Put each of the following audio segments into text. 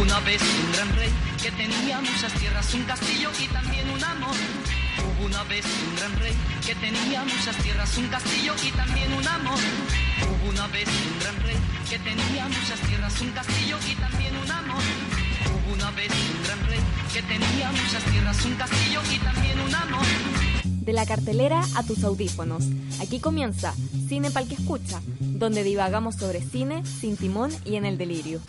Una vez un gran rey que tenía muchas tierras, un castillo y también un amor. Hubo una vez un gran rey que tenía muchas tierras, un castillo y también un amor. Hubo una vez un gran rey que tenía muchas tierras, un castillo y también un amor. Hubo una vez un gran rey que tenía muchas tierras, un castillo y también un amor. De la cartelera a tus audífonos. Aquí comienza Cine Pal que Escucha, donde divagamos sobre cine, sin timón y en el delirio.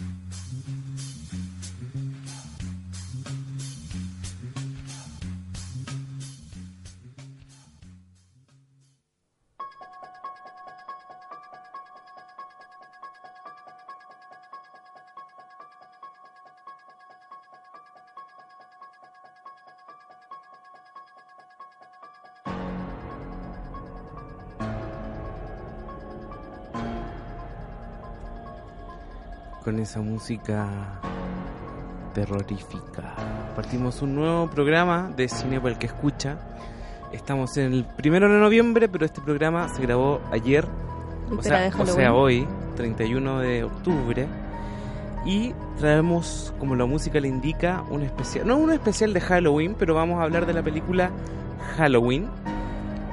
Con esa música terrorífica. Partimos un nuevo programa de Cine para el que escucha. Estamos en el primero de noviembre, pero este programa se grabó ayer, o sea, o sea, hoy, 31 de octubre. Y traemos, como la música le indica, un especial, no un especial de Halloween, pero vamos a hablar de la película Halloween,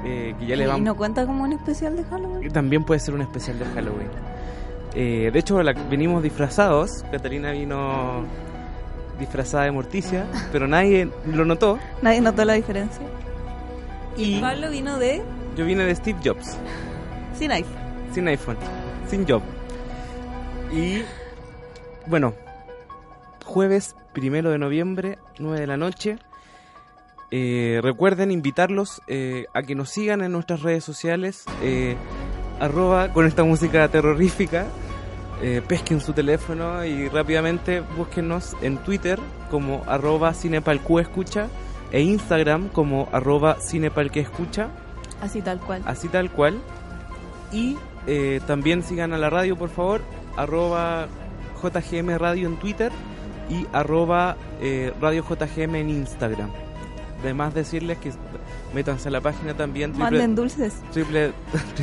eh, que ya le ¿Y vamos... no cuenta como un especial de Halloween? También puede ser un especial de Halloween. Eh, de hecho, la- venimos disfrazados. Catalina vino disfrazada de Morticia, pero nadie lo notó. Nadie notó la diferencia. Y Pablo vino de yo vine de Steve Jobs, sin iPhone. sin iPhone, sin job. Y bueno, jueves primero de noviembre, 9 de la noche. Eh, recuerden invitarlos eh, a que nos sigan en nuestras redes sociales. eh, arroba con esta música terrorífica. Eh, pesquen su teléfono y rápidamente búsquenos en Twitter como arroba cinepalcuescucha e Instagram como arroba cinepalquescucha, Así tal cual. así tal cual. Y eh, también sigan a la radio, por favor, arroba JGM Radio en Twitter y arroba eh, Radio JGM en Instagram. Además decirles que métanse a la página también triple- Manden dulces. triple-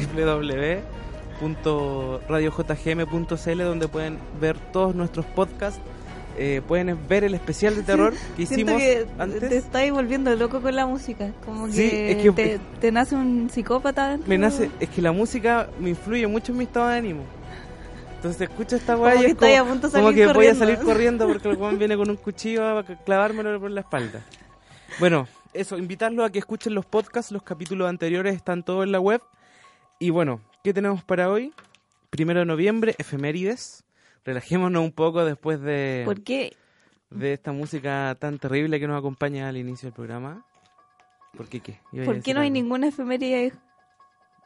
www.radiojgm.cl donde pueden ver todos nuestros podcasts. Eh, pueden ver el especial de terror que hicimos que antes. te estáis volviendo loco con la música. Como que, Sí, es que- te, te nace un psicópata dentro. Me nace, es que la música me influye mucho en mi estado de ánimo. Entonces escucho esta weá y es como, a punto de como que voy a salir corriendo porque el weón viene con un cuchillo a clavármelo por la espalda. Bueno, eso, invitarlos a que escuchen los podcasts, los capítulos anteriores están todos en la web. Y bueno, ¿qué tenemos para hoy? Primero de noviembre, efemérides. Relajémonos un poco después de, ¿Por qué? de esta música tan terrible que nos acompaña al inicio del programa. ¿Por qué qué? ¿Por qué no hay ninguna efeméride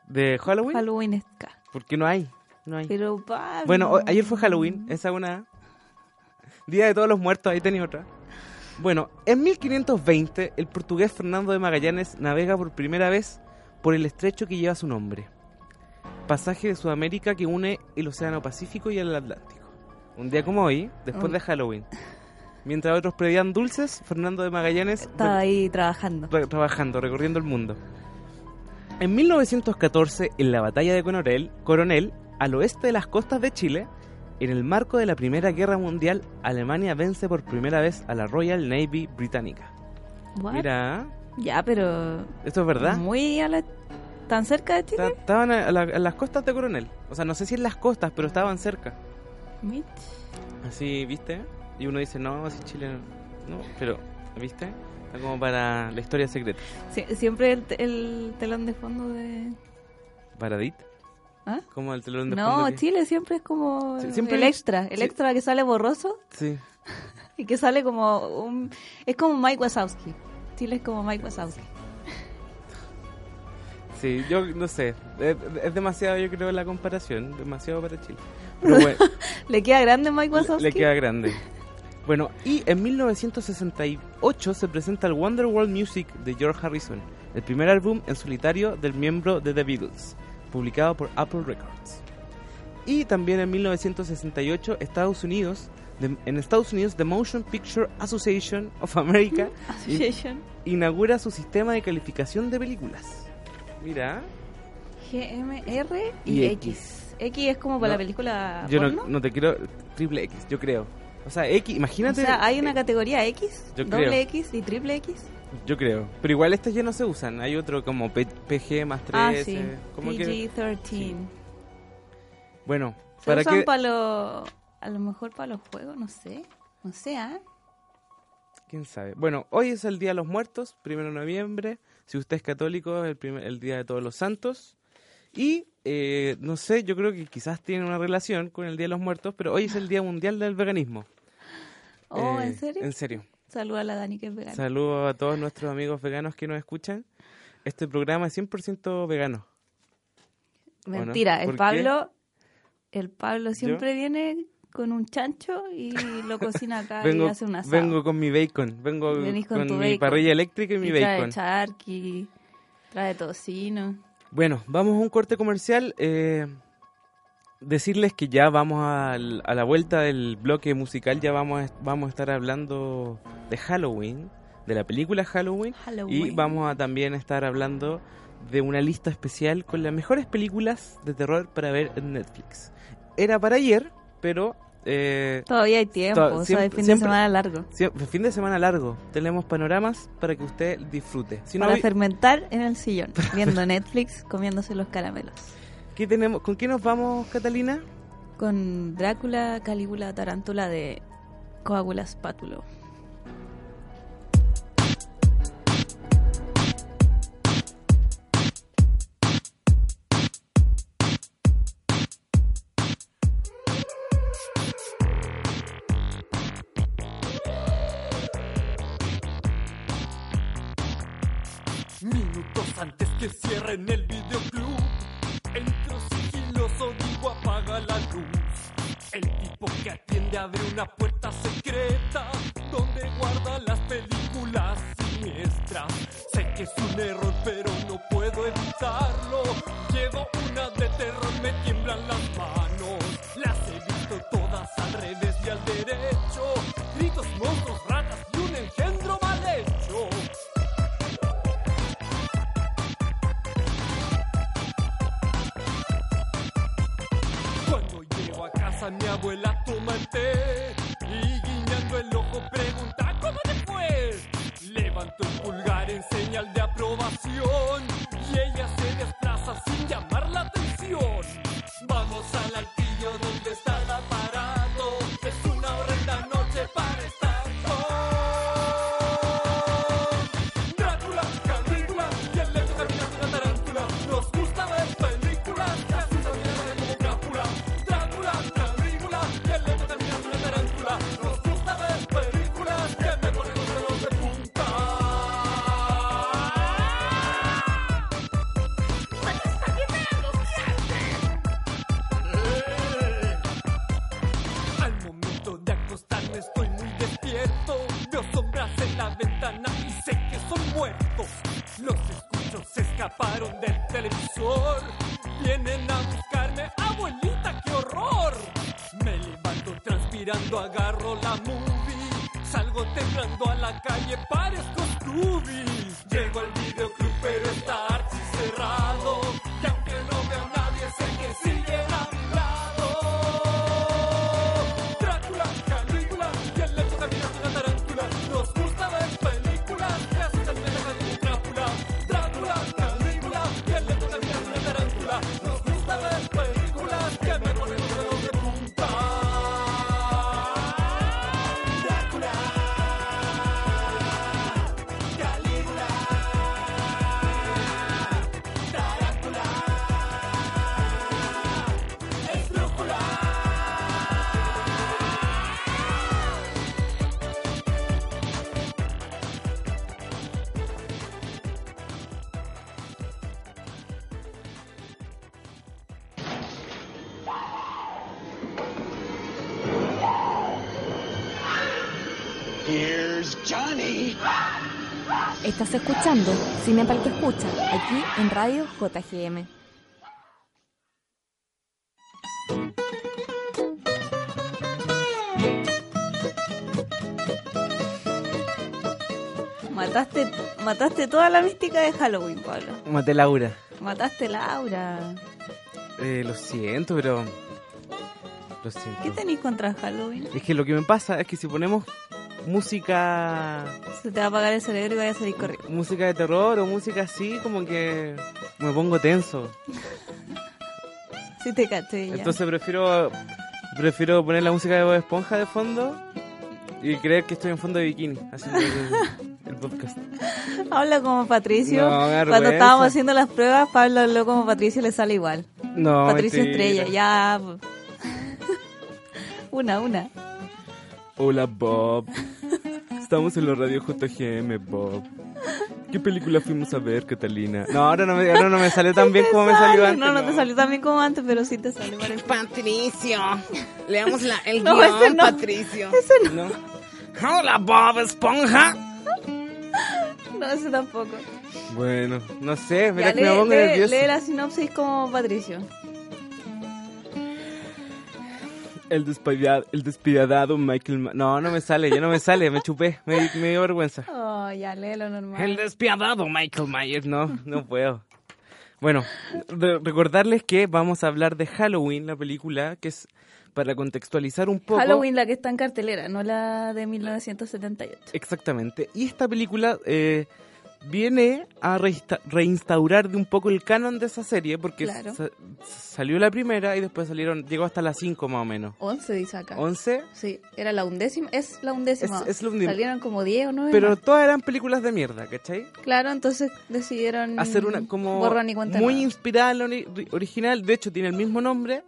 ¿De Halloween? halloweenesca? ¿Por qué no hay? No hay. Pero, Pablo. Bueno, ayer fue Halloween, esa una. Día de todos los muertos, ahí tenía otra. Bueno, en 1520 el portugués Fernando de Magallanes navega por primera vez por el estrecho que lleva su nombre. Pasaje de Sudamérica que une el Océano Pacífico y el Atlántico. Un día como hoy, después Mm. de Halloween. Mientras otros pedían dulces, Fernando de Magallanes Estaba ahí trabajando. re- trabajando, recorriendo el mundo. En 1914, en la batalla de Coronel, Coronel, al oeste de las costas de Chile, en el marco de la Primera Guerra Mundial, Alemania vence por primera vez a la Royal Navy británica. What? Mira, Ya, pero. ¿esto es verdad? Muy a la. ¿Tan cerca de Chile? Ta- Estaban a, la- a las costas de Coronel. O sea, no sé si en las costas, pero estaban cerca. Mitch. Así, ¿viste? Y uno dice, no, así Chile no. No, pero, ¿viste? Está como para la historia secreta. Sie- siempre el, te- el telón de fondo de. ¿Paradit? ¿Ah? Como el telón de No, fondo que- Chile siempre es como Sí, siempre el extra, el sí. extra que sale borroso Sí. y que sale como un... Es como Mike Wazowski. Chile es como Mike Wazowski. Sí, yo no sé. Es, es demasiado, yo creo, la comparación. Demasiado para Chile. Pero bueno, Le queda grande Mike Le- Wazowski. Le queda grande. Bueno, y en 1968 se presenta el Wonderworld Music de George Harrison, el primer álbum en solitario del miembro de The Beatles, publicado por Apple Records. Y también en 1968 Estados Unidos, de- en Estados Unidos The Motion Picture Association of America Association. inaugura su sistema de calificación de películas. Mira, GMR y, Y X. X. X es como para No, la película yo no, porno. no te quiero triple X, yo creo. O sea, X, O imagínate. sea, hay una eh, categoría X, yo doble creo. X y triple X. Yo creo. Pero igual estas ya no se usan. Hay otro como P- PG más 3. ah, sí. como que, PG-13. sí. bueno, Se para usan que... para los... A lo mejor para los juegos, no sé. No sé, ¿ah? ¿Quién sabe? Bueno, hoy es el Día de los Muertos, primero de noviembre. Si usted es católico, es el, primer- el Día de Todos los Santos. Y, eh, no sé, yo creo que quizás tiene una relación con el Día de los Muertos, pero hoy es el Día Mundial del Veganismo. Oh, Eh, ¿en serio? En serio. Saluda a la Dani que es vegana. Saludos a todos nuestros amigos veganos que nos escuchan. Este programa es 100% vegano. no? Mentira, ¿Por el qué? Pablo... El Pablo siempre viene con un chancho y lo cocina acá y hace un asado. vengo con mi bacon, vengo Venís con mi bacon. parrilla eléctrica y mi Y trae bacon. charqui, trae tocino. Bueno, vamos a un corte comercial. eh, decirles que ya vamos al- a, la vuelta del bloque musical, ya vamos a, vamos a estar hablando de Halloween, de la película Halloween, y vamos a también estar hablando de una lista especial con las mejores películas de terror para ver en Netflix. Era para ayer, pero eh, Todavía hay tiempo, To- o sea, siempre- el fin siempre- de semana largo. sie- fin de semana largo, tenemos panoramas para que usted disfrute. Si para fermentar en el sillón, viendo Netflix, comiéndose los caramelos. ¿qué tenemos? ¿con qué nos vamos, Catalina? Con Drácula, Calígula, Tarántula de Coágula Spátulo. Cierren el videoclub, entro sigiloso, digo apaga la luz. El tipo que atiende abre una puerta secreta donde guarda las películas siniestras. Sé que es un error, pero no puedo evitarlo. Llevo una de terror, me 断 Estás escuchando Cine para el que escucha, aquí en Radio JGM. Mataste, mataste toda la mística de Halloween, Pablo. Maté Laura. Mataste Laura. Eh, lo siento, pero... Lo siento. ¿Qué tenéis contra Halloween? Es que lo que me pasa es que si ponemos música Se te va a apagar el cerebro y vaya a salir corriendo. música de terror o música así, como que me pongo tenso. Sí te caché ya. Entonces prefiero prefiero poner la música de Bob Esponja de fondo y creer que estoy en fondo de bikini haciendo el, el podcast. Habla como Patricio. No, Cuando estábamos haciendo las pruebas, Pablo habló como Patricio y le sale igual. No, Patricio mentira. Estrella, ya. una, una. Hola Bob. Estamos en la radio JGM, Bob. ¿Qué película fuimos a ver, Catalina? No, ahora no me, ahora no me sale tan bien como me salió Sale. antes. No, no te salió tan bien como antes, pero sí te sale. parece. Patricio. Leamos la, el No, guion, ese no. Patricio. Ese No. Hola, Bob Esponja. No, ese tampoco. Bueno, no sé, mira Ya, que me lee, pongo lee- nervioso. lee la sinopsis como Patricio. El despiadado, el despiadado Michael... Ma- no, no me sale, ya no me sale, me chupé, me, me dio vergüenza. Oh, ya, léelo normal. El despiadado Michael Myers. No, no puedo. Bueno, re- recordarles que vamos a hablar de Halloween, la película, que es para contextualizar un poco. Halloween, la que está en cartelera, no la de 1978. Exactamente. Y esta película eh, viene a reinstaurar de un poco el canon de esa serie, porque Claro. sa- salió la primera y después salieron, llegó hasta las 5 más o menos. 11 dice acá. 11, Sí, era la undécima. Es la undécima. Es- es la undécima. Salieron como 10 o 9. pero todas eran películas de mierda, ¿cachai? Claro, entonces decidieron Hacer una como borrón y cuenta muy nueva. inspirada en la ori- original, de hecho tiene el mismo nombre,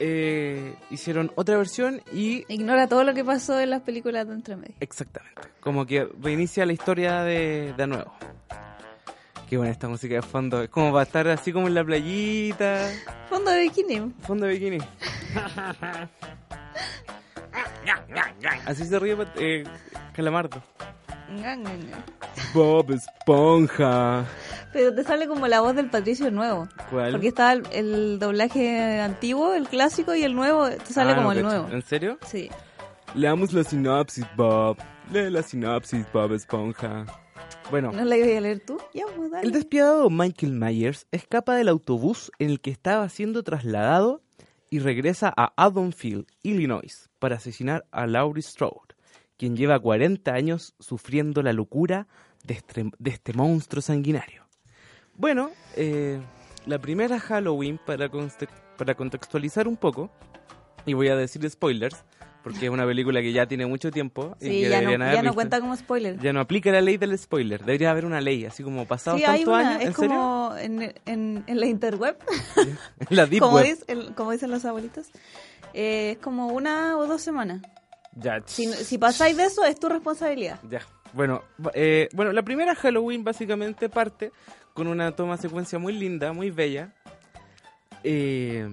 eh, hicieron otra versión y Ignora todo lo que pasó en las películas de entremedio. exactamente, como que reinicia la historia de, de nuevo. Qué buena esta música de fondo, es como para estar así como en la playita, Fondo de bikini. fondo de bikini. Así se ríe eh, Calamardo. Bob Esponja. Pero te sale como la voz del Patricio nuevo. ¿Cuál? Porque está el, el doblaje antiguo, el clásico, y el nuevo te sale Ah, como no el nuevo. ¿En serio? Sí. Leamos la sinopsis, Bob. Lee la sinopsis, Bob Esponja. Bueno, ¿No la ibas a leer tú? Ya, pues dale. el despiadado Michael Myers escapa del autobús en el que estaba siendo trasladado y regresa a Haddonfield, Illinois, para asesinar a Laurie Strode, quien lleva 40 años sufriendo la locura de este, de este monstruo sanguinario. Bueno, eh, la primera Halloween, para, para contextualizar un poco, y voy a decir spoilers, porque es una película que ya tiene mucho tiempo y que ya no, ya cuenta como spoiler. Ya no aplica la ley del spoiler. Debería haber una ley, así como pasados Sí, tantos años. Es ¿En serio? como en, en, en la interweb. la deep como, web. dice- el- como dicen los abuelitos. Eh, es como una o dos semanas. Ya, Si, si pasáis de eso, es tu responsabilidad. ya. Bueno, eh, bueno, la primera Halloween básicamente parte con una toma secuencia muy linda, muy bella, eh,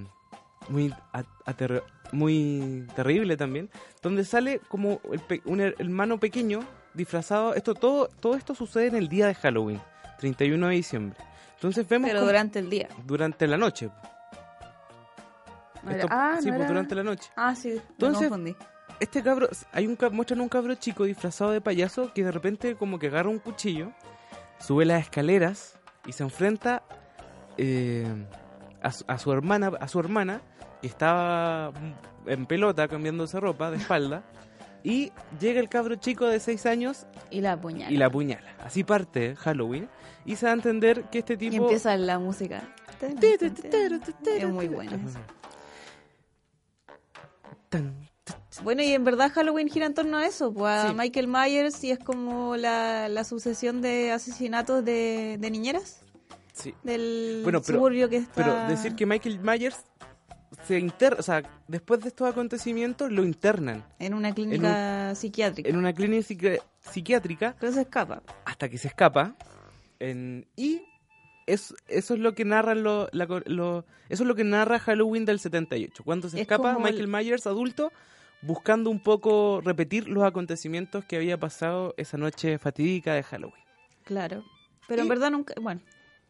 muy a- aterr- muy terrible también, donde sale como el pe- un her- hermano pequeño disfrazado. Esto todo todo esto sucede en el día de Halloween, 31 de diciembre. Entonces vemos Pero durante el día. durante la noche. No era- Esto- ah, sí, no pues era- durante la noche. Ah, sí, me Entonces- confundí. Este cabro, hay un muestran un cabro chico disfrazado de payaso que de repente como que agarra un cuchillo, sube las escaleras y se enfrenta eh, a, a su hermana, a su hermana que estaba en pelota cambiándose ropa de espalda y llega el cabro chico de 6 años Y la puñal. y la apuñala. Así parte Halloween y se da a entender que este Y tipo empieza la música. Es muy bueno. Bueno, y en verdad Halloween gira en torno a eso, pues a Sí. Michael Myers y es como la, la sucesión de asesinatos de, de niñeras sí. del Bueno, pero- suburbio que está... Pero decir que Michael Myers se interna, o sea, después de estos acontecimientos lo internan En una clínica psiquiátrica. en una clínica psiqui- psiquiátrica Pero se escapa. hasta que se escapa en- y es, eso es lo que narra lo, la lo- eso es lo que narra Halloween del 78 cuando se Es escapa como el- Michael Myers adulto buscando un poco repetir los acontecimientos que había pasado esa noche fatídica de Halloween. Claro. Pero en Y- verdad nunca. Bueno,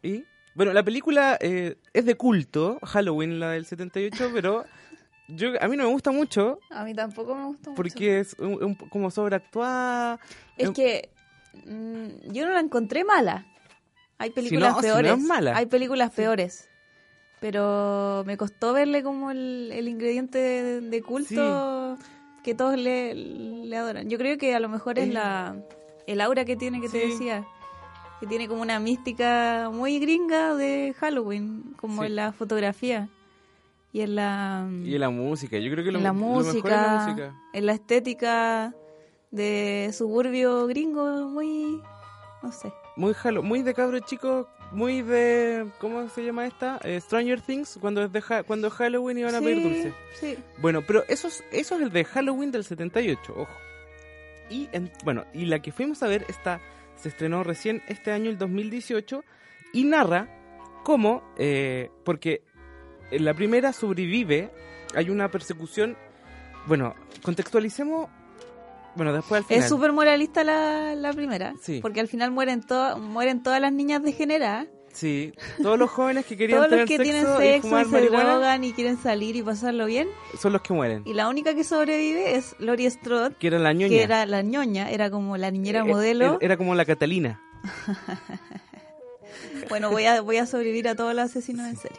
Y bueno, la película eh, es de culto, Halloween, la del 78, pero yo a mí no me gusta mucho a mí tampoco me gustó mucho. porque es un- un- como sobreactuada. Es que mm, yo no la encontré mala. Hay películas no, si no peores. es mala. Hay películas peores. Pero me costó verle como el, el ingrediente de, de culto que todos le, le adoran. Yo creo que a lo mejor es Eh. la el aura que tiene que te decía. Que tiene como una mística muy gringa de Halloween, como Sí. en la fotografía. Y en la, Y en la música, yo creo que lo, la lo mejor es música, la música. en la estética de suburbio gringo, muy, no sé. Muy Hallo- muy de cabro chico, muy de ¿cómo se llama esta? Eh, Stranger Things cuando es de Ha- cuando es Halloween y van a pedir dulce. sí. Bueno, pero eso es, eso es el de Halloween del 78, ojo. Y en- bueno, y la que fuimos a ver está se estrenó recién este año, el 2018, y narra cómo, eh, porque en la primera sobrevive, hay una persecución, bueno, contextualicemos, bueno, después al final. Es súper moralista la, la primera, Sí. porque al final mueren, to- mueren todas las niñas degeneradas, Sí, todos los jóvenes que querían todos los tener que tienen sexo, sexo y fumar y se drogan y quieren salir y pasarlo bien, son los que mueren. y la única que sobrevive es Lori Strode, Que era la ñoña. que era la ñoña, era como la niñera Eh, modelo. Era, como la Catalina. Bueno, voy a, voy a sobrevivir a todos los asesinos en serie.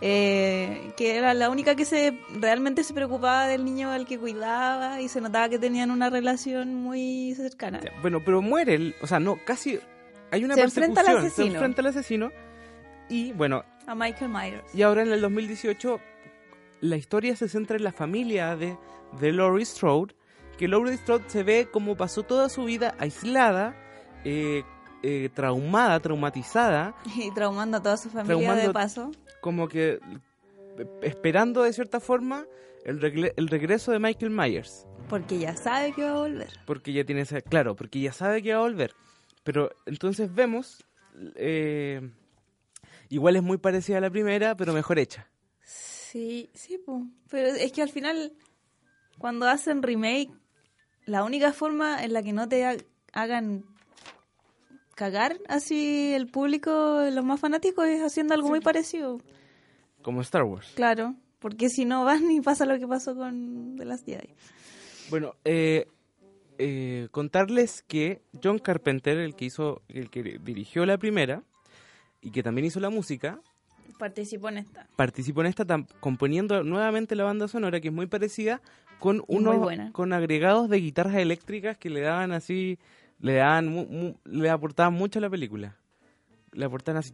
Eh, que era la única que se realmente se preocupaba del niño al que cuidaba y se notaba que tenían una relación muy cercana. Bueno, pero muere, o sea, no, casi hay una Se persecución. enfrenta al Se asesino. enfrenta al asesino. Y bueno, A Michael Myers. y ahora en el 2018 la historia se centra en la familia de, de Laurie Strode, que Laurie Strode se ve como pasó toda su vida aislada, eh, eh, traumada, traumatizada, Y traumando a toda su familia de paso. como que eh, esperando de cierta forma el, el regreso de Michael Myers. Porque ya sabe que va a volver. Porque ya tiene esa, claro, porque ya sabe que va a volver. Pero entonces vemos, eh, igual es muy parecida a la primera, pero mejor hecha. Sí, sí, po. pero es que al final, cuando hacen remake, la única forma en la que no te ha- hagan cagar así el público, los más fanáticos, es haciendo algo muy parecido. Como Star Wars. Claro, porque si no van y pasa lo que pasó con The Last Jedi. Bueno, eh, eh, contarles que John Carpenter, el que hizo, el que dirigió la primera y que también hizo la música, Participó en esta. participó en esta componiendo nuevamente la banda sonora que es muy parecida con unos buena. con agregados de guitarras eléctricas que le daban así le daban mu- mu- le aportaban mucho a la película le aportaban así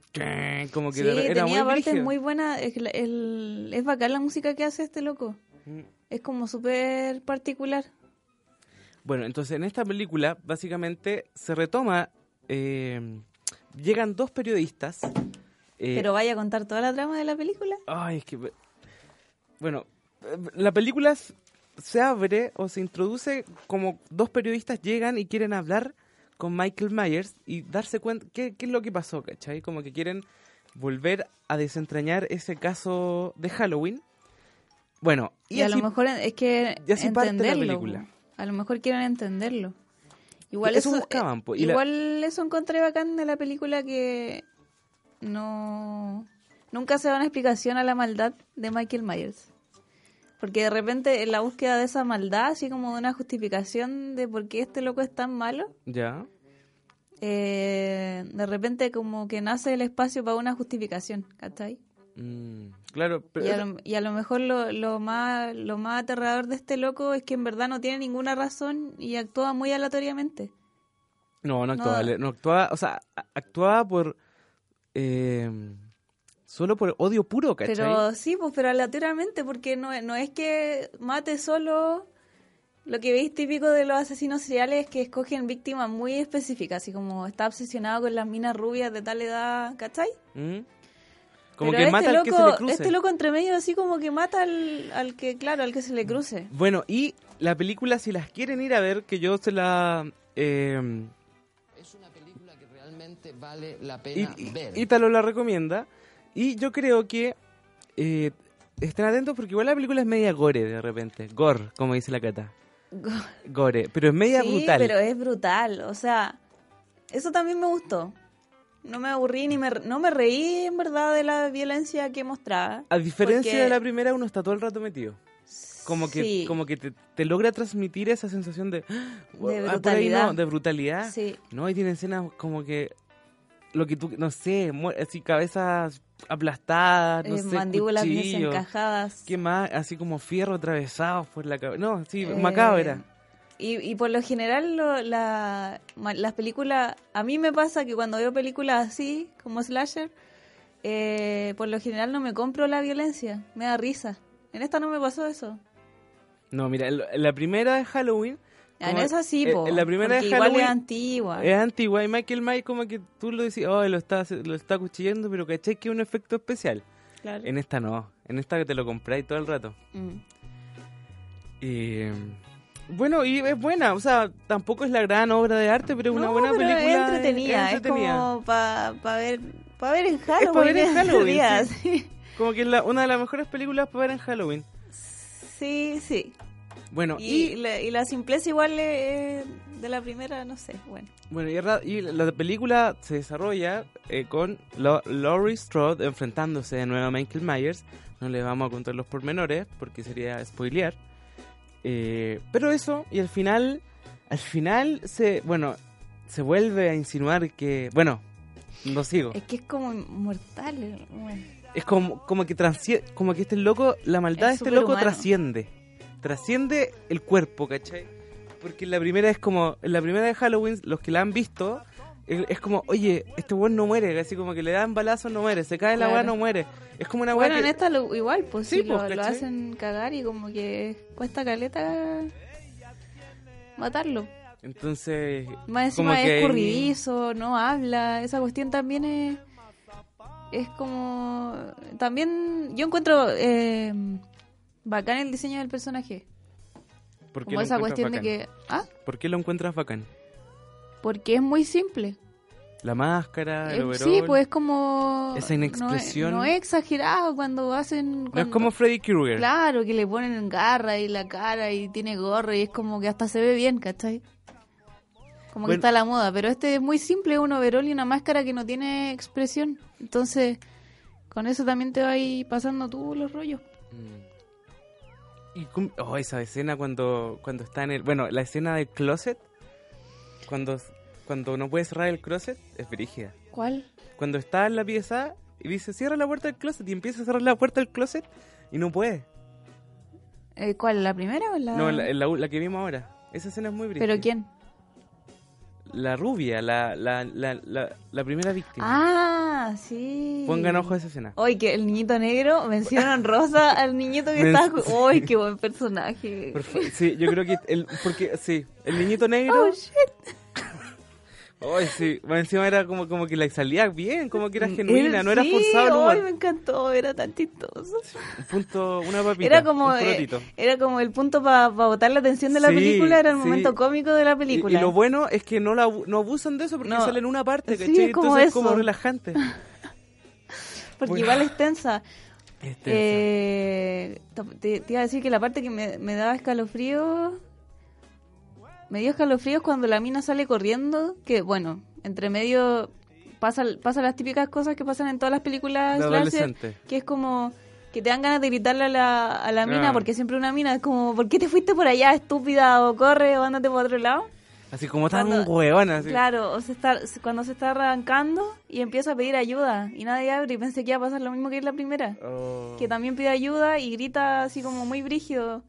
como que Sí, de- era tenía muy partes muy buenas. Es, el- es bacán la música que hace este loco. Mm. Es como súper particular. Bueno entonces en esta película básicamente se retoma eh, llegan dos periodistas eh, Pero vaya a contar toda la trama de la película. Ay, es que... Bueno, eh, la película se abre o se introduce como dos periodistas llegan y quieren hablar con Michael Myers y darse cuenta qué, qué es lo que pasó, ¿cachai? Como que quieren volver a desentrañar ese caso de Halloween. Bueno, y, Y, a así- lo mejor es que y así parte la entenderlo. película. A lo mejor quieren entenderlo. Igual Eso eso, buscaban, eh, y la- igual eso encontré bacán de la película que no nunca se da una explicación a la maldad de Michael Myers. Porque de repente en la búsqueda de esa maldad, así como de una justificación de por qué este loco es tan malo, Ya. eh, de repente como que nace el espacio para una justificación, ¿cachai? Mm, claro, pero... Y a, lo, y a lo mejor lo, lo más lo más aterrador de este loco es que en verdad no tiene ninguna razón y actúa muy aleatoriamente. No, no actuaba, No. no actuaba, o sea, actuaba por... eh, solo por odio puro, ¿cachai? Pero sí, pues pero aleatoriamente porque no, es- no es que mate solo lo que veis típico de los asesinos seriales es que escogen víctimas muy específicas, así como está obsesionado con las minas rubias de tal edad, ¿cachai? ¿Mm? Como Pero que este mata al loco, que se le cruce. Este loco entre medio así como que mata al, al que, claro, al que se le cruce. Bueno, y la película, si las quieren ir a ver, que yo se la... Eh, Es una película que realmente vale la y- pena y- ver. Ítalo la recomienda. Y yo creo que eh, estén atentos porque igual la película es media gore de repente. Gore, como dice la cata. Gore, pero es media sí, brutal. pero es brutal. O sea, eso también me gustó. No me aburrí ni me, no me reí en verdad de la violencia que mostraba. A diferencia porque- de la primera, uno está todo el rato metido. Como que, Sí. como que te, te logra transmitir esa sensación de... "Ah, ahí brutalidad. no, de brutalidad. Sí. No, y tiene escenas como que... Lo que tú, no sé, así cabezas aplastadas, no Eh, sé, mandíbulas desencajadas. ¿Qué más? Así como fierro atravesados por la cabeza. No, sí, Eh, macabra. Y, y por lo general lo- la, las películas, a mí me pasa que cuando veo películas así, como slasher, eh, por lo general no me compro la violencia, me da risa. En esta no me pasó eso. No, mira, en en la primera de Halloween... En como- esa sí, eh, po, En la primera igual es antigua. Es antigua y Michael Myers como que tú lo decís, oh, lo está, lo está cuchillando, pero caché que es un efecto especial. Claro. En esta no, en esta que te lo compráis todo el rato. Mm. Y bueno, y es buena, o sea, tampoco es la gran obra de arte, pero es una No, buena pero película. Es entretenida, es, entretenida. como para ver, pa ver en Halloween. pa' ver en Halloween, días. sí. Como que es la- una de las mejores películas para ver en Halloween. sí, sí. Bueno, Y, y, la, y la simpleza igual eh, de la primera, no sé, bueno. bueno, y, la película se desarrolla eh, con Laurie Strode enfrentándose de nuevo a Michael Myers. No le vamos a contar los pormenores porque sería spoilear. Eh, pero eso, y al final, al final se, bueno, se vuelve a insinuar que, bueno, no sigo. Es que es como inmortal. eh, bueno. Es como, como que como que este loco, la maldad de Es este loco trasciende. Trasciende el cuerpo, ¿cachai? Porque en la primera es como, en la primera de Halloween, los que la han visto, es, como, oye, este weón no muere, así como que le dan balazos, no muere, se cae la Claro. weá, no muere. Es como una weá Bueno, que- en esta lo- igual, pues Sí, pues, lo hacen cagar y como que cuesta caleta matarlo. Entonces, Más como encima que es escurridizo, no habla. Esa cuestión también es. Es como. También yo encuentro eh, bacán el diseño del personaje. ¿por qué Como lo esa cuestión de que. Ah, ¿Por qué lo encuentras bacán? Porque es muy simple. La máscara, el Eh, overol. sí, pues es como. Esa no es- inexpresión. No es, exagerado cuando hacen. No es como Freddy Krueger. Claro, que le ponen garra y la cara y tiene gorro y es como que hasta se ve bien, ¿cachai? Como que está a la moda, pero este es muy simple, un overol y una máscara que no tiene expresión. Entonces, con eso también te va a ir pasando tú los rollos. Y cum- oh, esa escena cuando, cuando está en el... Bueno, la escena del closet, cuando, cuando no puede cerrar el closet, es brígida. ¿Cuál? Cuando está en la pieza y dice, cierra la puerta del closet, y empieza a cerrar la puerta del closet y no puede. Eh, ¿Cuál? ¿La primera o la...? No, la, la- la que vimos ahora. Esa escena es muy brígida. ¿Pero quién? La rubia, la, la, la, la, la primera víctima. Ah, sí. Pongan ojo a esa escena. Hoy que el niñito negro mencionan rosa al niñito que está. ¡Uy, qué buen personaje! Por Sí, yo creo que el, porque sí, el niñito negro. Oh, shit. Ay, sí, más encima era como, como que la salía bien, como que era genuina, Era- no era sí, forzado ay, me encantó, era tan chistoso. Un punto, una papita. Era como, un eh, era como el punto para botar la atención de la Sí, película, era el sí. momento cómico de la Y, película. y lo bueno es que no, la, no abusan de eso porque No. sale en una parte, Sí, ¿cachai? es como Entonces es como eso. relajante. porque bueno. igual es tensa. Este, Eh, te, te iba a decir que la parte que me, me daba escalofrío. Me dio escalofríos cuando la mina sale corriendo. Que bueno, entre medio pasa, pasa las típicas cosas que pasan en todas las películas slasher, que es como que te dan ganas de gritarle a la, a la mina Ah. porque siempre una mina es como ¿por qué te fuiste por allá estúpida o corre o ándate por otro lado? Así como tan huevón, así. Claro, o se está, cuando se está arrancando y empieza a pedir ayuda y nadie abre y pensé que iba a pasar lo mismo que en la primera Oh. que también pide ayuda y grita así como muy brígido.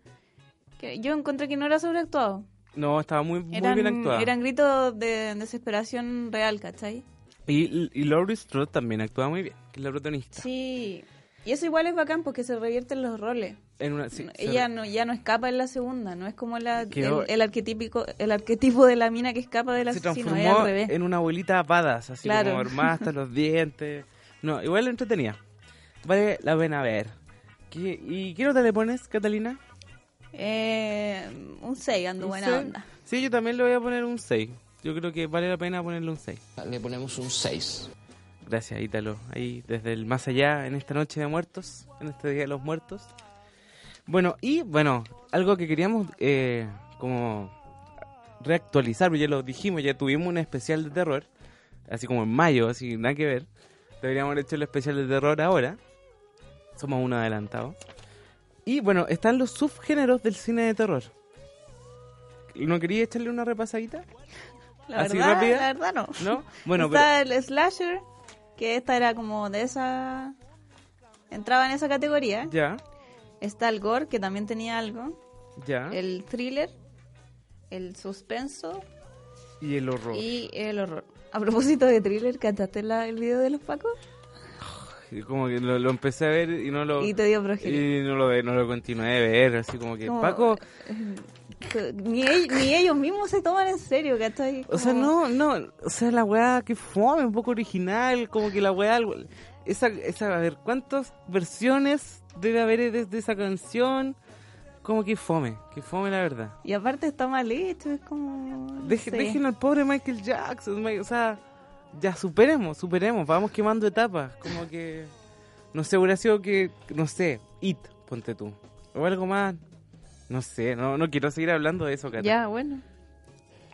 Que yo encontré que no era sobreactuado. No, estaba muy, muy Eran, bien actuada. eran gritos de desesperación real, ¿cachai? Y, y Laurie Strode también actúa muy bien, que es la protagonista. Sí. Y eso igual es bacán porque se revierten los roles. En una, sí, se Ella no, ya no escapa en la segunda, no es como la, Que el, el arquetípico, el arquetipo de la mina que escapa del se asesino, es transformó al revés. en una abuelita badass, así Claro. como armada hasta los dientes. No, igual entretenía. Vale la pena ver. ¿Qué- ¿Y qué nota le pones, Catalina? Eh, un 6, ando ¿Un buena seis? onda. Sí, yo también le voy a poner un 6. Yo creo que vale la pena ponerle un 6. Le ponemos un 6. Gracias, Ítalo. Ahí desde el más allá, en esta noche de muertos, en este Día de los Muertos. Bueno, y bueno, algo que queríamos eh, como reactualizar, porque ya lo dijimos, ya tuvimos un especial de terror, así como en mayo, así nada que ver. Deberíamos haber hecho el especial de terror ahora. Somos uno adelantado. Y bueno, están los subgéneros del cine de terror. ¿No quería echarle una repasadita? La ¿Así verdad, rápida? la verdad no. ¿No? Bueno, Está el slasher, que esta era como de esa... Entraba en esa categoría. Ya, Está el gore, que también tenía algo. ya. El thriller, el suspenso Y el horror. y el horror. A propósito de thriller, ¿cantaste la- el video de los Pacos? Como que lo, lo empecé a ver y no lo... Y te dio y no lo, no lo continué de ver, así como que... Como- Paco, Ni, ell- ni ellos mismos se toman en serio, ¿cachai? o sea, Como- no, no, o sea, la weá que fome, un poco original, como que la weá... Esa, esa, a ver, ¿cuántas versiones debe haber desde esa canción? Como que fome, que fome la verdad. Y aparte está mal hecho, es como... Deje-. Dejen al pobre Michael Jackson, o sea, ya superemos, superemos, vamos quemando etapas, como que, no sé, hubiera sido que, no sé, It, ponte tú, o algo más, no sé, no, no quiero seguir hablando de eso, Cata. Ya, bueno.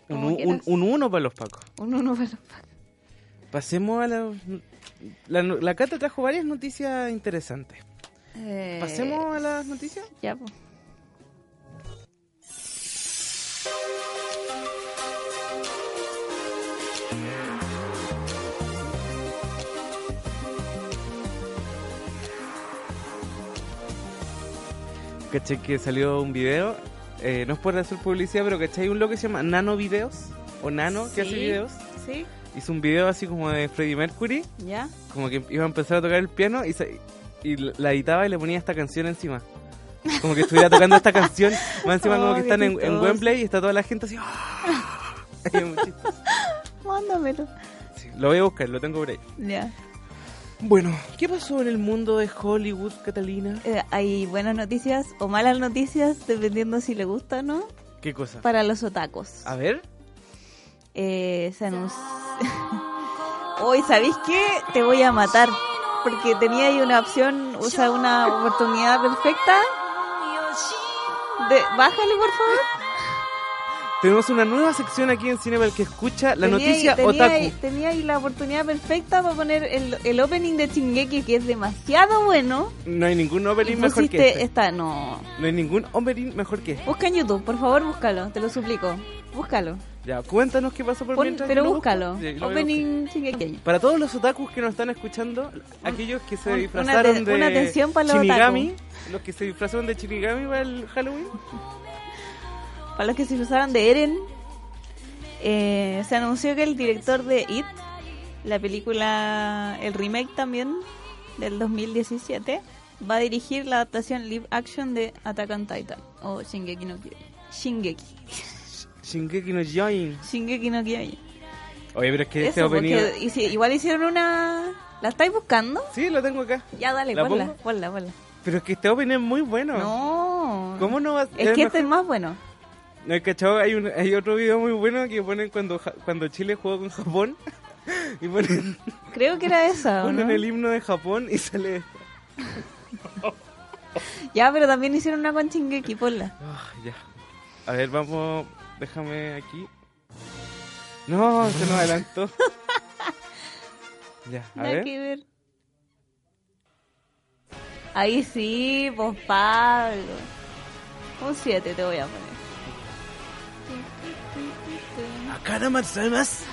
un, un uno para los pacos. Un uno para los Pacos. Pasemos a la, la, la Cata trajo varias noticias interesantes. Eh, Pasemos a las noticias. Ya, pues. Caché que salió un video, eh, no es por hacer publicidad, pero caché hay un loco que se llama Nano Videos, o Nano, que hace Sí. videos. ¿Sí? Hizo un video así como de Freddie Mercury, ¿Ya? como que iba a empezar a tocar el piano y, se- y la editaba y le ponía esta canción encima. Como que estuviera tocando esta canción, más encima Oh, como que qué están en, en. Wembley y está toda la gente así. ¡ah! Mándamelo. Sí, lo voy a buscar, lo tengo por ahí. Ya. Bueno, ¿qué pasó en el mundo de Hollywood, Catalina? Eh, hay buenas noticias o malas noticias, dependiendo si le gusta o no, ¿Qué cosa? para los otacos. A ver. Eh, se anunció... Hoy, ¿sabéis qué? Te voy a matar. Porque tenía ahí una opción, o sea, una oportunidad perfecta. De... Bájale, por favor. Tenemos una nueva sección aquí en Cine para el que escucha la Tenía ahí- noticia tenía otaku. ahí- tenía ahí la oportunidad perfecta para poner el, el opening de Chingeki, que es demasiado bueno. No hay ningún opening mejor que este. esta, no. No hay ningún opening mejor que este. Busca en YouTube, por favor, búscalo, te lo suplico. Búscalo. Ya, cuéntanos qué pasó por Pon- mientras pero búscalo. Sí. Opening Shingeki. Para todos los otakus que nos están escuchando, aquellos que se un- disfrazaron una de una atención para los Shinigami, los que se disfrazaron de Shinigami para el Halloween, Para los que se usaron de Eren, eh, se anunció que el director de It, la película, el remake también del 2017, va a dirigir la adaptación live action de Attack on Titan o Shingeki no Kyojin. Shingeki. Shingeki no Kyojin. Shingeki no Kyojin. Oye, pero es que este hici- igual hicieron una... ¿La estáis buscando? Sí, lo tengo acá. Ya, dale, ¿La ponla, ponla, ponla. Pero es que este opening es muy bueno. No. ¿Cómo no va a Es que este es más bueno. ¿No hay cachado? Hay, un, hay otro video muy bueno que ponen cuando, Chile jugó con Japón. y ponen, Creo que era esa, ¿o ponen no? el himno de Japón y sale... Ya, pero también hicieron una con Shingeki, ponla. Ah, ya. A ver, vamos... Déjame aquí. No, se nos adelantó. ya, a Nada ver. que ver. Ahí sí, pues Pablo. Un 7 te voy a poner. Más, además.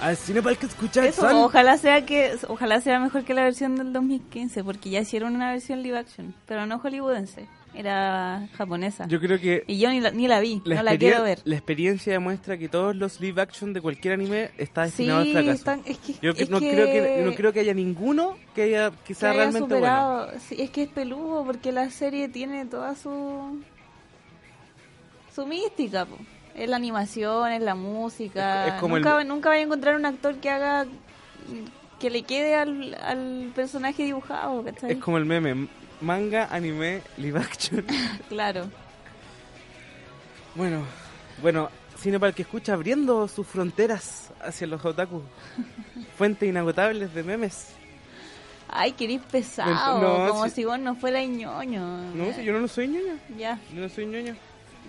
Al cine para el que escucha Eso, ojalá sea que ojalá sea mejor que la versión del 2015, porque ya hicieron una versión live action, pero no hollywoodense, era japonesa. Yo creo que y yo ni la, ni la vi, la, no la quiero ver. la experiencia demuestra que todos los live action de cualquier anime está destinado Sí, al fracaso. están- es que, Yo que- es no, que- creo que, no creo que haya ninguno que haya que que sea haya realmente bueno. superado. Sí, es que es peludo porque la serie tiene toda su su mística, po. Es la animación, es la música. Es- es como el- nunca, nunca vaya a encontrar un actor que haga que le quede al, al personaje dibujado, ¿cachai? Es como el meme, manga, anime, live action. Claro. bueno, bueno, Cine para el que escucha abriendo sus fronteras hacia los otaku. Fuentes inagotables de memes. Ay, querís pesado, No, como si- si vos no fueras ñoño. No, si yo no lo soy ñoño. Ya, Yo no soy ñoño.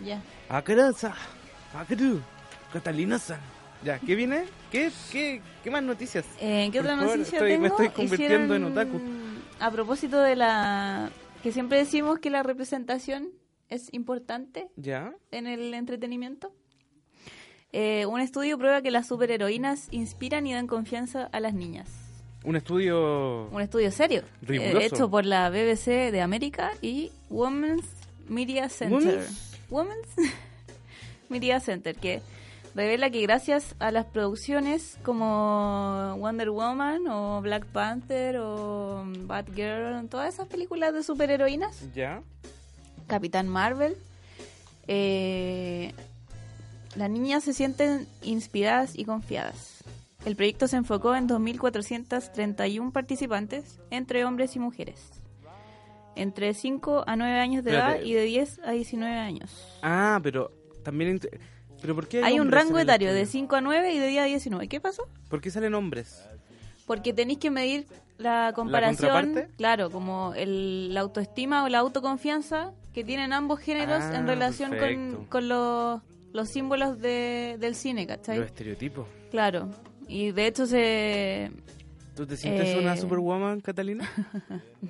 ya. Akaraza, Akaru, Catalina-san. Ya, ¿qué viene? ¿Qué, qué, qué más noticias? Eh, ¿Qué Por otra favor, noticia estoy- tengo? me estoy convirtiendo en Hicieron- otaku. A propósito de la... Que siempre decimos que la representación es importante ¿Ya? en el entretenimiento. Eh, un estudio prueba que las superheroínas inspiran y dan confianza a las niñas. Un estudio... Un estudio serio, Riguroso. eh, hecho por la BBC de América y Women's Media Center. ¿Women's? Women's Media Center, que revela que gracias a las producciones como Wonder Woman o Black Panther o Batgirl, todas esas películas de superheroínas, ¿Ya? Capitán Marvel, eh, las niñas se sienten inspiradas y confiadas. El proyecto se enfocó en 2.431 participantes, entre hombres y mujeres, entre 5 a 9 años de Espérate. edad y de 10 a 19 años. Ah, pero también... ¿Pero por qué Hay un hombres rango etario de estudio? 5 a 9 y de 10 a 19. ¿Qué pasó? ¿Por qué salen hombres? Porque tenéis que medir la comparación, contraparte? claro, como el, la autoestima o la autoconfianza que tienen ambos géneros Ah, en relación con, perfecto. con los, los símbolos de, del cine, ¿cachai? Los estereotipos. Claro. Y de hecho se... ¿Tú te sientes Eh, una superwoman, Catalina?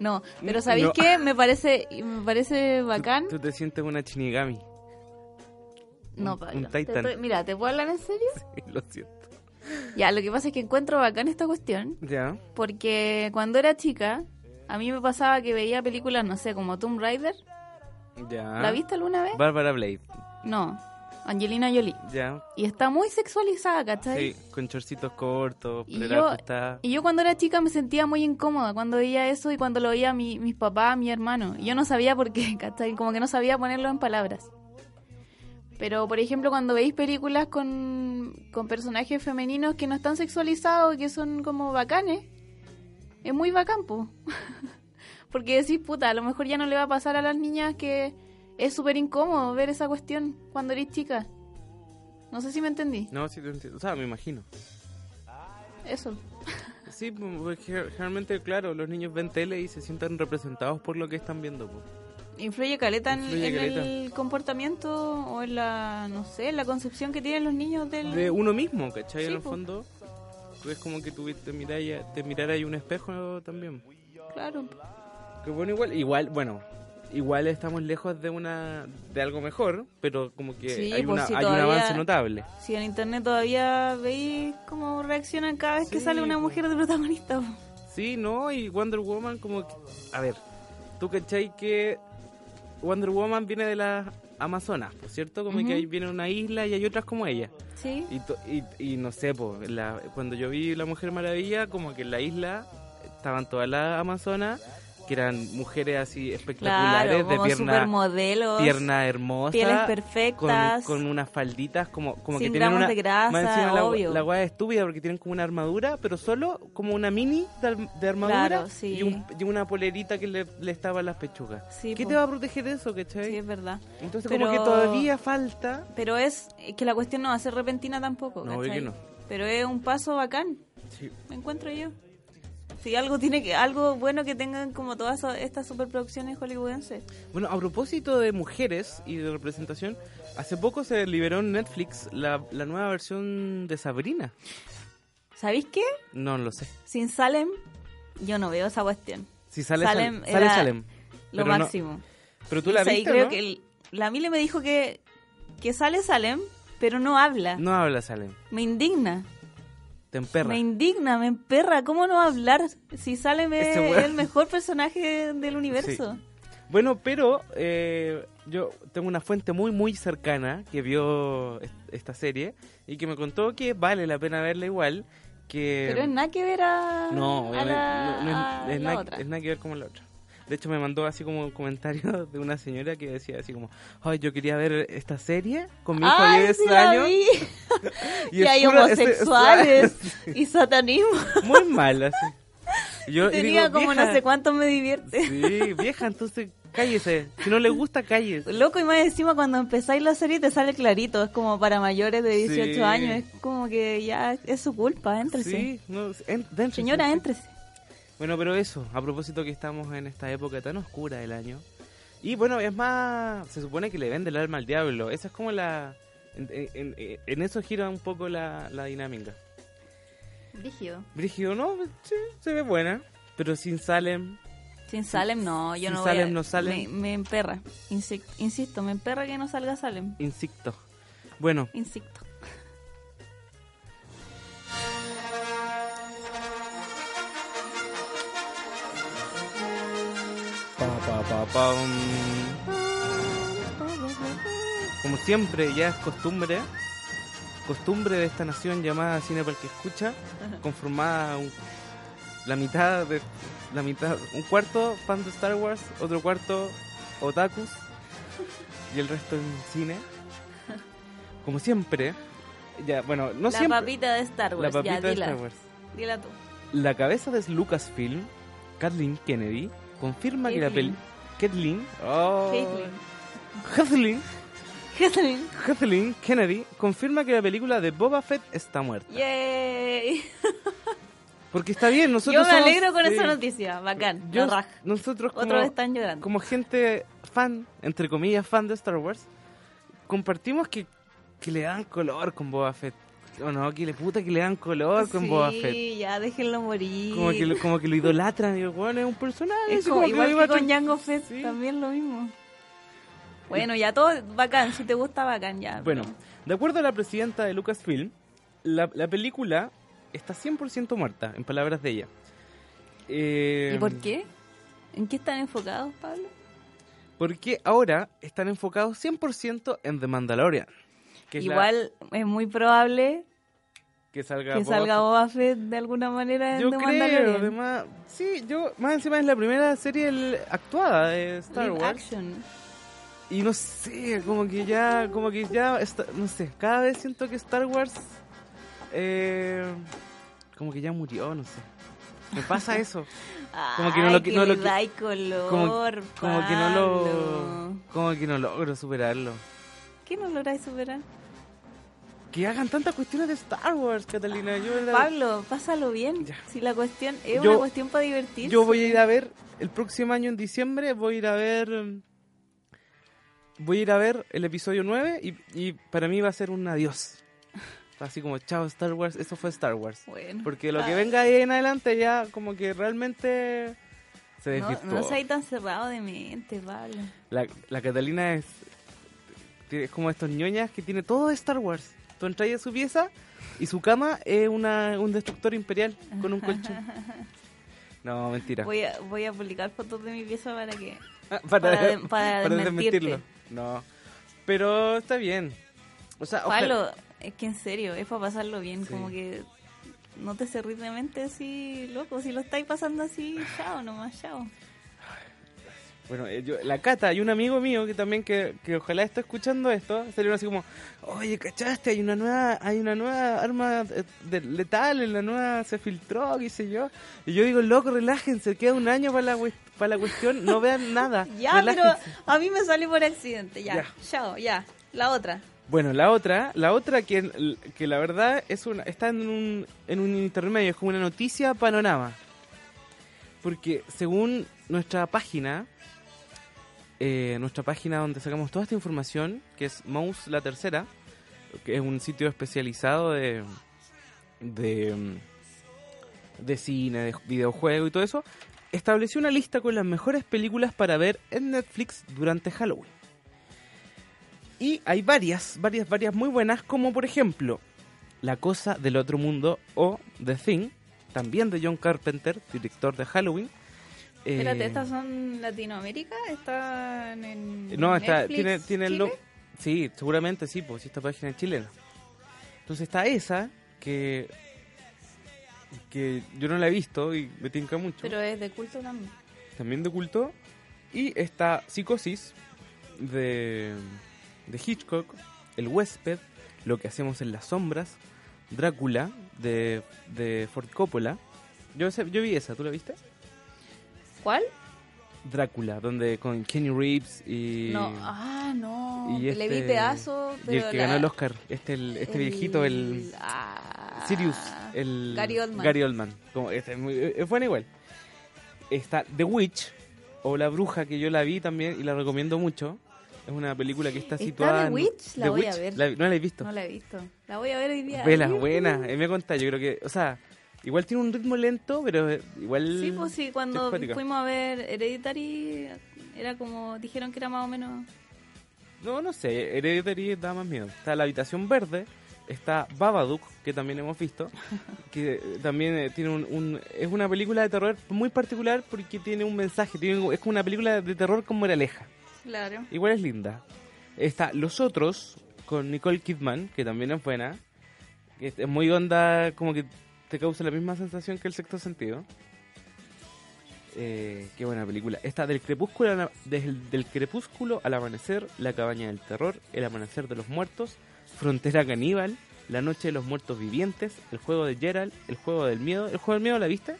No, pero ¿sabéis No. qué? Me parece, me parece bacán. ¿Tú te sientes una Shinigami? No, un- Pablo. un Te estoy- mira, ¿te puedo hablar en serio? Lo siento. Ya, lo que pasa es que encuentro bacán esta cuestión. ¿Ya? Porque cuando era chica, a mí me pasaba que veía películas, no sé, como Tomb Raider. ¿Ya? ¿La viste alguna vez? Bárbara Blade. No, Angelina Jolie. ¿Ya? Y está muy sexualizada, ¿cachai? Sí, con chorcitos cortos, Y yo, y yo cuando era chica me sentía muy incómoda cuando veía eso y cuando lo veía mi, mis papás, mi hermano. Y yo no sabía por qué, ¿cachai? Como que no sabía ponerlo en palabras. Pero, por ejemplo, cuando veis películas con, con personajes femeninos que no están sexualizados, que son como bacanes, es muy bacán, po. Porque decís, puta, a lo mejor ya no le va a pasar a las niñas que es súper incómodo ver esa cuestión cuando eres chica. No sé si me entendí. No, sí te entiendo. O sea, me imagino. Eso. Sí, pues, porque generalmente, claro, los niños ven tele y se sienten representados por lo que están viendo. pues. Influye caleta en, Influye en caleta. el comportamiento o en la, no sé, en la concepción que tienen los niños del... De uno mismo, ¿cachai? Sí, en el fondo, es como que tú te miráis, te mirara ahí un espejo también. Claro. Que bueno, igual, igual, bueno, igual estamos lejos de una de algo mejor, pero como que Sí, hay, pues una, si hay un avance notable. Si en internet todavía veis cómo reaccionan cada vez que sale una po. mujer de protagonista. Sí, ¿no? Y Wonder Woman como que... A ver, tú cachai que Wonder Woman viene de las Amazonas, ¿por cierto? Como que ahí viene una isla y hay otras como ella. Sí. Y, to- y, y no sé, pues, la, cuando yo vi La Mujer Maravilla, como que en la isla estaban todas las Amazonas, que eran mujeres así espectaculares, Claro, como de pierna, pierna hermosa, pieles perfectas. con unas falditas como, como Sin que tienen una... de grasa, más la, la weá es estúpida porque tienen como una armadura, pero solo como una mini de, ar- de armadura Claro, sí. y, un- y una polerita que le, le estaba las pechugas. Sí, ¿Qué po. te va a proteger de eso, cachai? Sí, es verdad. Entonces Pero- como que todavía falta... Pero es que la cuestión no va a ser repentina tampoco. No, que no. Pero es un paso bacán, Sí. me encuentro yo. Si algo tiene que algo bueno que tengan como todas estas superproducciones hollywoodenses. Bueno, a propósito de mujeres y de representación, hace poco se liberó en Netflix la, la nueva versión de Sabrina. ¿Sabéis qué? No lo sé. Sin Salem, yo no veo esa cuestión. Si sale Salem Salem, sale era Salem. Lo Pero no- máximo. pero tú la O sea, viste, creo ¿no? que el- la Mile me dijo que, que sale Salem, pero no habla. No habla Salem. Me indigna. Te emperra. Me indigna, me emperra. ¿Cómo no hablar si weón. el mejor personaje del universo? Bueno, pero eh, yo tengo una fuente muy, muy cercana que vio est- esta serie y que me contó que vale la pena verla igual. Que Pero es nada que ver a, No, a obviamente, la, no, no a es, es la nada, otra. es nada que ver como la otra. De hecho, me mandó así como un comentario de una señora que decía así como, ay, yo quería ver esta serie con mi hijo de Ay, 10 sí años. Y Y, hay homosexuales y satanismo. Muy mal, así. Yo- Tenía digo, como no sé cuánto me divierte. Sí, vieja, entonces, cállese. Si no le gusta, cállese. Loco, y más encima cuando empezáis la serie te sale clarito, es como para mayores de 18 Sí. años, es como que ya es su culpa, éntrese. Sí, no, en- Señora, sí. éntrese. Bueno, pero eso, a propósito que estamos en esta época tan oscura del año. Y bueno, es más, se supone que le vende el alma al diablo. Esa es como la... En, en- en- en eso gira un poco la, la dinámica. Rígido. Brígido, no, sí, se ve buena. Pero sin Salem, Sin Salem no, yo Si no Salem voy a- no sale. Me, me emperra, Insi- insisto, me emperra que no salga Salem. Insicto. Bueno, Insecto. Como siempre, ya es costumbre, costumbre de esta nación llamada Cine para el que escucha, conformada un- la mitad de la mitad, un cuarto fan de Star Wars, otro cuarto otakus y el resto en cine. Como siempre, ya bueno, no la siempre papita de Star la Wars, papita ya, de dila. Star Wars. Dila tú. La cabeza de Lucasfilm, Kathleen Kennedy, confirma que la peli Caitlyn. Kathleen, oh. Kathleen, Caitlyn. Kathleen Kennedy confirma que la película de Boba Fett está muerta. Yay. Porque está bien, nosotros Yo me somos- alegro con esa noticia, bacán. Yo- la raja. nosotros como, Otros están llorando. como gente fan, entre comillas, fan de Star Wars, compartimos que, que le dan color con Boba Fett. O no, que le puta que le dan color con sí, Boba Fett. ya déjenlo morir. Como que, lo, como que lo idolatran y el weón es un personaje. Es como, como igual lo que con Jango Fett, Sí. también lo mismo. Bueno, ya todo bacán, si te gusta bacán ya. Bueno, de acuerdo a la presidenta de Lucasfilm, la, la película está 100% muerta, en palabras de ella. Eh, ¿Y por qué? ¿En qué están enfocados, Pablo? Porque ahora están enfocados 100% en The Mandalorian. Que es la- Igual es muy probable que salga, que Boba salga. Boba Fett de alguna manera en Yo The creo, además, sí, yo, más encima es la primera serie el- actuada de Star Live Wars. action. Y no sé, como que ya, como que ya, no sé, cada vez siento que Star Wars, eh, como que ya murió, no sé. Me pasa eso. Como que no Ay, lo- que no lo- color, Como, como que no lo, como que no logro superarlo. ¿Qué no lográis superar? Que hagan tantas cuestiones de Star Wars, Catalina. Yo, la- Pablo, pásalo bien. Ya. Si la cuestión es Yo- una cuestión para divertirse. yo voy a ir a ver el próximo año en diciembre, voy a ir a ver, voy a ir a ver el episodio 9 y, y para mí va a ser un adiós. Así como, chao Star Wars, eso fue Star Wars. Bueno. Porque lo que venga ahí en adelante ya como que realmente se No, desvirtuó. no seas tan cerrado de mente, Pablo. La, la Catalina es, es como estos ñoñas que tiene todo de Star Wars. Tú entras a su pieza y su cama es una, un destructor imperial con un colchón. No, mentira. Voy a, voy a publicar fotos de mi pieza para que... Ah, para de- para desmentirte. desmentirlo. No. Pero está bien. O sea, ojalá- Pablo, es que en serio, es para pasarlo bien, Sí. como que no te cerrís de mente así, loco, si lo estáis pasando así, chao nomás, chao. Bueno, eh, yo- la Cata y un amigo mío que también que, que ojalá esté escuchando esto, salieron así como, oye, ¿cachaste? Hay una nueva, hay una nueva arma eh, de- letal, en la nueva se filtró, qué sé yo. Y yo digo, loco, relájense, queda un año para la, para la cuestión, no vean nada. Ya, pero relájense". a mí me salió por accidente, ya, Ya. chao, ya. La otra. Bueno, la otra, la otra que, que la verdad es una, está en un, en un intermedio, es como una noticia panorama. Porque según nuestra página, eh, nuestra página donde sacamos toda esta información, que es Mouse la Tercera, que es un sitio especializado de, de, mm, de cine, de videojuegos y todo eso, estableció una lista con las mejores películas para ver en Netflix durante Halloween. Y hay varias, varias, varias muy buenas, como por ejemplo La Cosa del Otro Mundo o The Thing, también de John Carpenter, director de Halloween. Eh, Espérate, ¿estas son Latinoamérica? ¿Están en No, está, Netflix, tiene, tiene el Chile? lo- Sí, seguramente sí, pues si esta página es chilena. Entonces está esa, que que yo no la he visto y me tinca mucho. Pero es de culto también. también de culto. Y está Psicosis de, de Hitchcock, El huésped, Lo que hacemos en las sombras, Drácula de, de Ford Coppola. Yo, yo vi esa, ¿tú la viste? ¿Cuál? Drácula, donde con Kenny Reeves y... No, ah, no. y Le este- vi pedazo, y el que la- ganó el Oscar, este, el, este viejito, el... ah, Sirius, el... Gary Oldman. Gary Oldman. Como, este es, muy, es buena igual. Está The Witch, o La Bruja, que yo la vi también y la recomiendo mucho. Es una película que está ¿Está situada The en- Witch? La The voy a ver. La- no la he visto. No la he visto. La voy a ver hoy día. Vela, buena. Eh, me contá, yo creo que... O sea, igual tiene un ritmo lento, pero igual... Sí, pues sí, cuando fuimos a ver Hereditary, era como, dijeron que era más o menos... No, no sé, Hereditary da más miedo. Está La Habitación Verde, está Babadook, que también hemos visto, que también eh, tiene un, un- Es una película de terror muy particular porque tiene un mensaje, tiene, es como una película de terror con moraleja. Claro. Igual es linda. Está Los Otros, con Nicole Kidman, que también es buena. es muy onda, como que te causa la misma sensación que el sexto sentido. Eh, qué buena película. Está del crepúsculo, del, crepúsculo al amanecer, La cabaña del terror, El amanecer de los muertos, Frontera caníbal, La noche de los muertos vivientes, El juego de Gerald, El juego del miedo. ¿El juego del miedo la viste?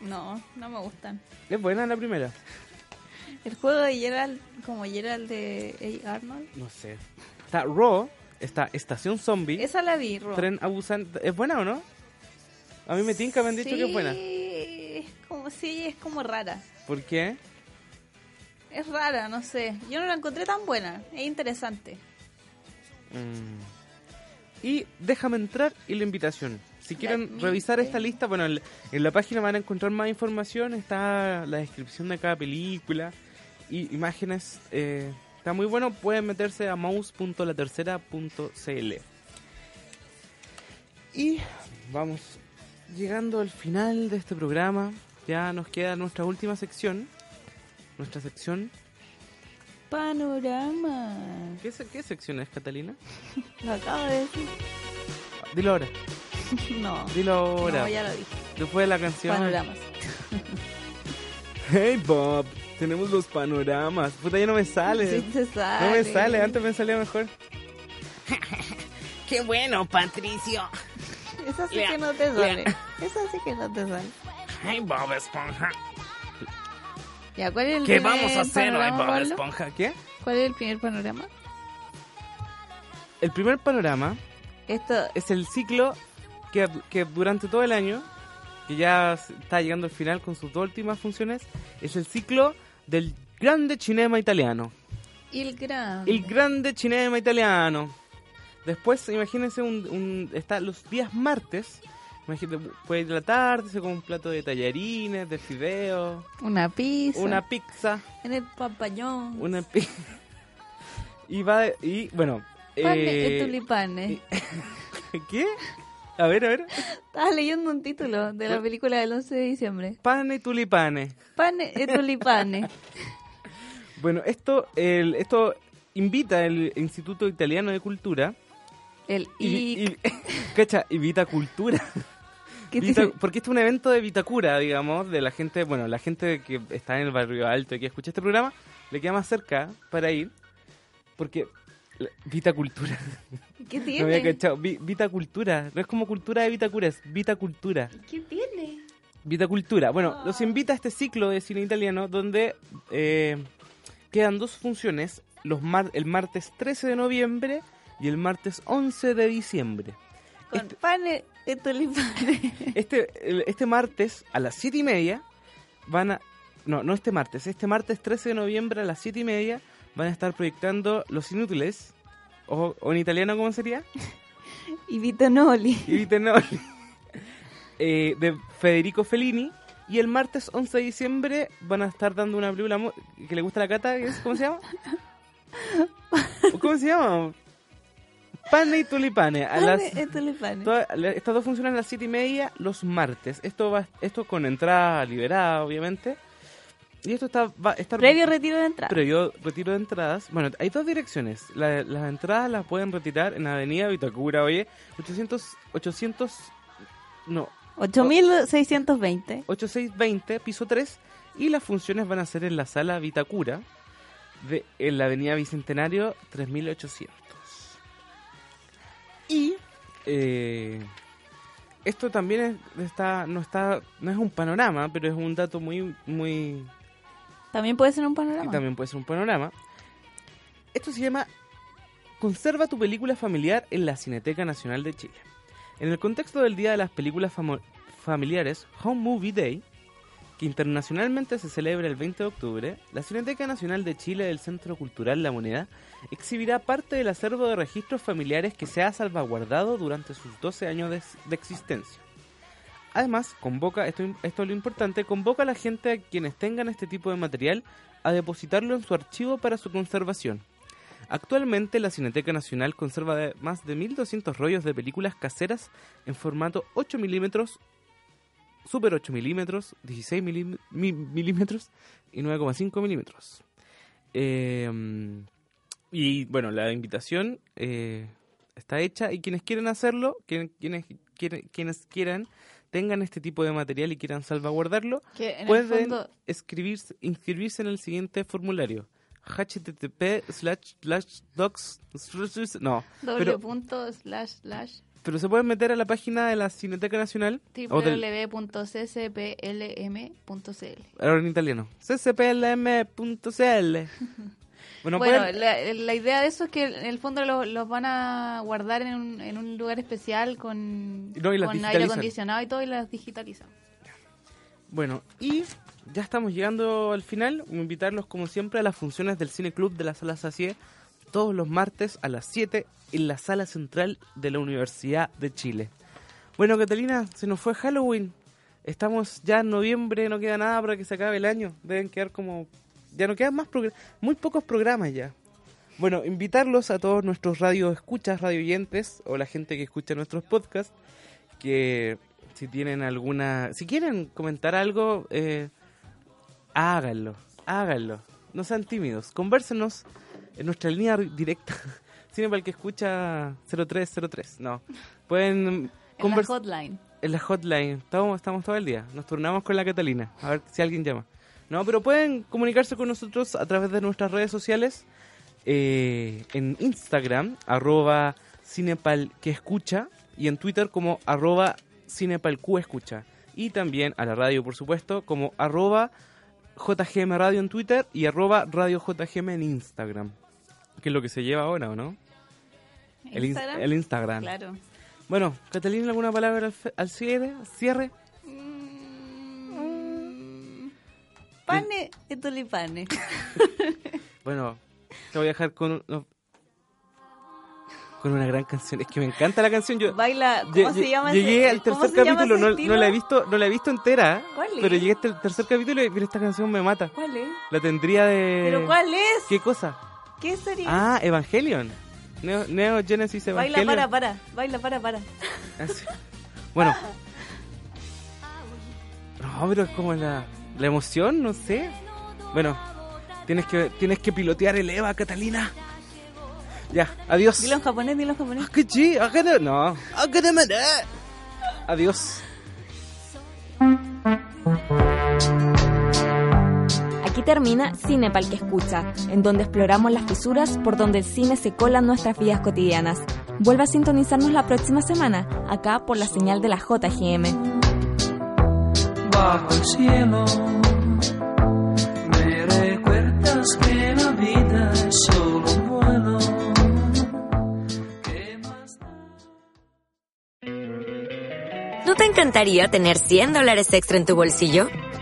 No, no me gustan. Es buena la primera. El juego de Gerald, como Gerald de A. Arnold. No sé. Está Raw, está Estación Zombie. Esa la vi, Ro. Tren a Busan. ¿Es buena o no? A mí me tinca, me han dicho que es buena. Sí, es como, sí, es como rara. ¿Por qué? Es rara, no sé. Yo no la encontré tan buena. Es interesante. Mm. Y déjame entrar y la invitación. Si quieren revisar esta lista, bueno, en la- en la página van a encontrar más información. Está la descripción de cada película y imágenes. eh, está muy bueno. Pueden meterse a mouse.latercera.cl. Y vamos llegando al final de este programa. Ya nos queda nuestra última sección. Nuestra sección. Panorama. ¿Qué, se- qué sección es, Catalina? Lo acabo de decir. Dilo ahora. No. Dilo ahora. No, ya lo dije. Después de la canción. Panoramas. Hey Bob, tenemos los panoramas. Puta, ya no me sale. Sí te sale. No me sale, antes me salía mejor. Qué bueno, Patricio. Esa sí Lea, que no te lea. sale. Esa sí que no te sale. Ay, Bob Esponja. Ya, ¿cuál es el ¿Qué vamos a hacer hoy, Bob Pablo? Esponja? ¿Qué? ¿Cuál es el primer panorama? El primer panorama Esto, es el ciclo que, que durante todo el año, que ya está llegando al final con sus dos últimas funciones, es el ciclo del grande cinema italiano. el gran. El grande cinema italiano. Después, imagínense, un, un- está los días martes. Imagínate, puede ir a la tarde, se come un plato de tallarines, de fideos, Una pizza. una pizza, En el papayón. una pi- y va y bueno, Pane eh, e tulipanes. ¿qué? A ver, a ver. Estaba leyendo un título de la película del 11 de diciembre. Pane y tulipanes. Pane e tulipanes. Bueno, esto el, esto invita el Instituto Italiano de Cultura El y, y, cacha, y Vita Cultura. ¿qué Vita- porque este es un evento de Vitacura, digamos, de la gente, bueno, la gente que está en el barrio alto y que escucha este programa, le queda más cerca para ir, porque Vitacultura, ¿Qué no tiene? cachado, Vi- Vitacultura, no es como cultura de Vitacura, es Vitacultura. ¿Qué tiene? Vitacultura. Bueno, los invita a este ciclo de cine italiano donde eh, quedan dos funciones, los mar- el martes 13 de noviembre y el martes 11 de diciembre. Con Este- pane e tulipanes. Este, este martes a las 7 y media van a... No, no este martes, este martes 13 de noviembre a las 7 y media van a estar proyectando Los Inútiles, o, o en italiano, ¿cómo sería? y Vitanoli. Y Vitenoli, eh, de Federico Fellini. Y el martes 11 de diciembre van a estar dando una película que le gusta a la cata, ¿cómo se llama? ¿Cómo se llama? Pane y tulipane. A las, estas dos funcionan a las 7 y media los martes. Esto va esto con entrada liberada, obviamente. Y esto está, va a estar Previo retiro de entrada. previo retiro de entradas. Bueno, hay dos direcciones. La- las entradas las pueden retirar en Avenida Vitacura, oye, 800, 800, no, 8620. 8620, piso 3. Y las funciones van a ser en la sala Vitacura, de, en la Avenida Bicentenario 3800. Eh, esto también es- está, no está, no es un panorama, pero es un dato muy, muy También puede ser un y panorama. también puede ser un panorama. Esto se llama Conserva tu película familiar en la Cineteca Nacional de Chile. En el contexto del Día de las Películas Famo- Familiares, Home Movie Day, internacionalmente se celebra el 20 de octubre, la Cineteca Nacional de Chile del Centro Cultural La Moneda exhibirá parte del acervo de registros familiares que se ha salvaguardado durante sus 12 años de, existencia. Además, convoca, esto, esto es lo importante, convoca a la gente a quienes tengan este tipo de material a depositarlo en su archivo para su conservación. Actualmente la Cineteca Nacional conserva más de 1200 rollos de películas caseras en formato 8 milímetros, Super 8 milímetros, 16 milim- mi- milímetros y 9,5 milímetros. Eh, y bueno, la invitación eh, está hecha y quienes quieren hacerlo, quien- quienes, quieren- quienes quieran, tengan este tipo de material y quieran salvaguardarlo, pueden fondo- escribirse, inscribirse en el siguiente formulario. http slash slash docs no pero, punto slash slash pero se pueden meter a la página de la Cineteca Nacional www.ccplm.cl ahora en italiano ccplm.cl bueno, Bueno, pueden- la, la idea de eso es que en el fondo lo- los van a guardar en un, en un lugar especial con, No, con aire acondicionado y todo y las digitalizan. Bueno, y ya estamos llegando al final. Voy a invitarlos, como siempre, a las funciones del Cine Club de la Sala Sacié todos los martes a las 7 en la Sala Central de la Universidad de Chile. Bueno, Catalina, se nos fue Halloween. Estamos ya en noviembre, no queda nada para que se acabe el año. Deben quedar como... Ya no quedan más muy pocos programas ya. Bueno, invitarlos a todos nuestros radio escuchas, radio oyentes o la gente que escucha nuestros podcasts que si tienen alguna, si quieren comentar algo, eh, háganlo, háganlo, no sean tímidos, convérsenos en nuestra línea directa, Cine para el que escucha 0303, no, pueden En la hotline. en la hotline, estamos, estamos todo el día, nos turnamos con la Catalina, a ver si alguien llama. No, pero pueden comunicarse con nosotros a través de nuestras redes sociales, eh, en Instagram, arroba cinepal que escucha, y en Twitter como arroba cinepalq escucha. Y también a la radio, por supuesto, como arroba JGM Radio en Twitter y arroba Radio JGM en Instagram. Que es lo que se lleva ahora, ¿o no? El, ins- Instagram. el Instagram. Claro. Bueno, Catalina, ¿alguna palabra al, al cierre? ¿Cierre? Pane y. Bueno, te voy a dejar con, con una gran canción. Es que me encanta la canción. Yo Baila, ¿cómo se llama Llegué ese- al tercer capítulo, no, la he visto, no la he visto entera, ¿Cuál pero es? llegué hasta el tercer capítulo y pero esta canción me mata. ¿Cuál es? La tendría de ¿Pero cuál es? ¿Qué cosa? ¿Qué sería? Ah, Evangelion. Neo, Neo Genesis Baila Evangelion. para, para. Baila para, para. Así. Bueno. No, pero es como la, la emoción, no sé. Bueno, tienes que tienes que pilotear el Eva, Catalina. Ya, adiós. Dilo en japonés, dilo en japonés. ¿Qué chi? Agada- No. Adiós. Aquí termina Cine Pal que escucha, en donde exploramos las fisuras por donde el cine se cola en nuestras vidas cotidianas. Vuelve a sintonizarnos la próxima semana, acá por la señal de la JGM. bajo el cielo. Me recuerdas que la vida es solo un vuelo. ¿Qué más ¿No te encantaría tener 100 dólares extra en tu bolsillo?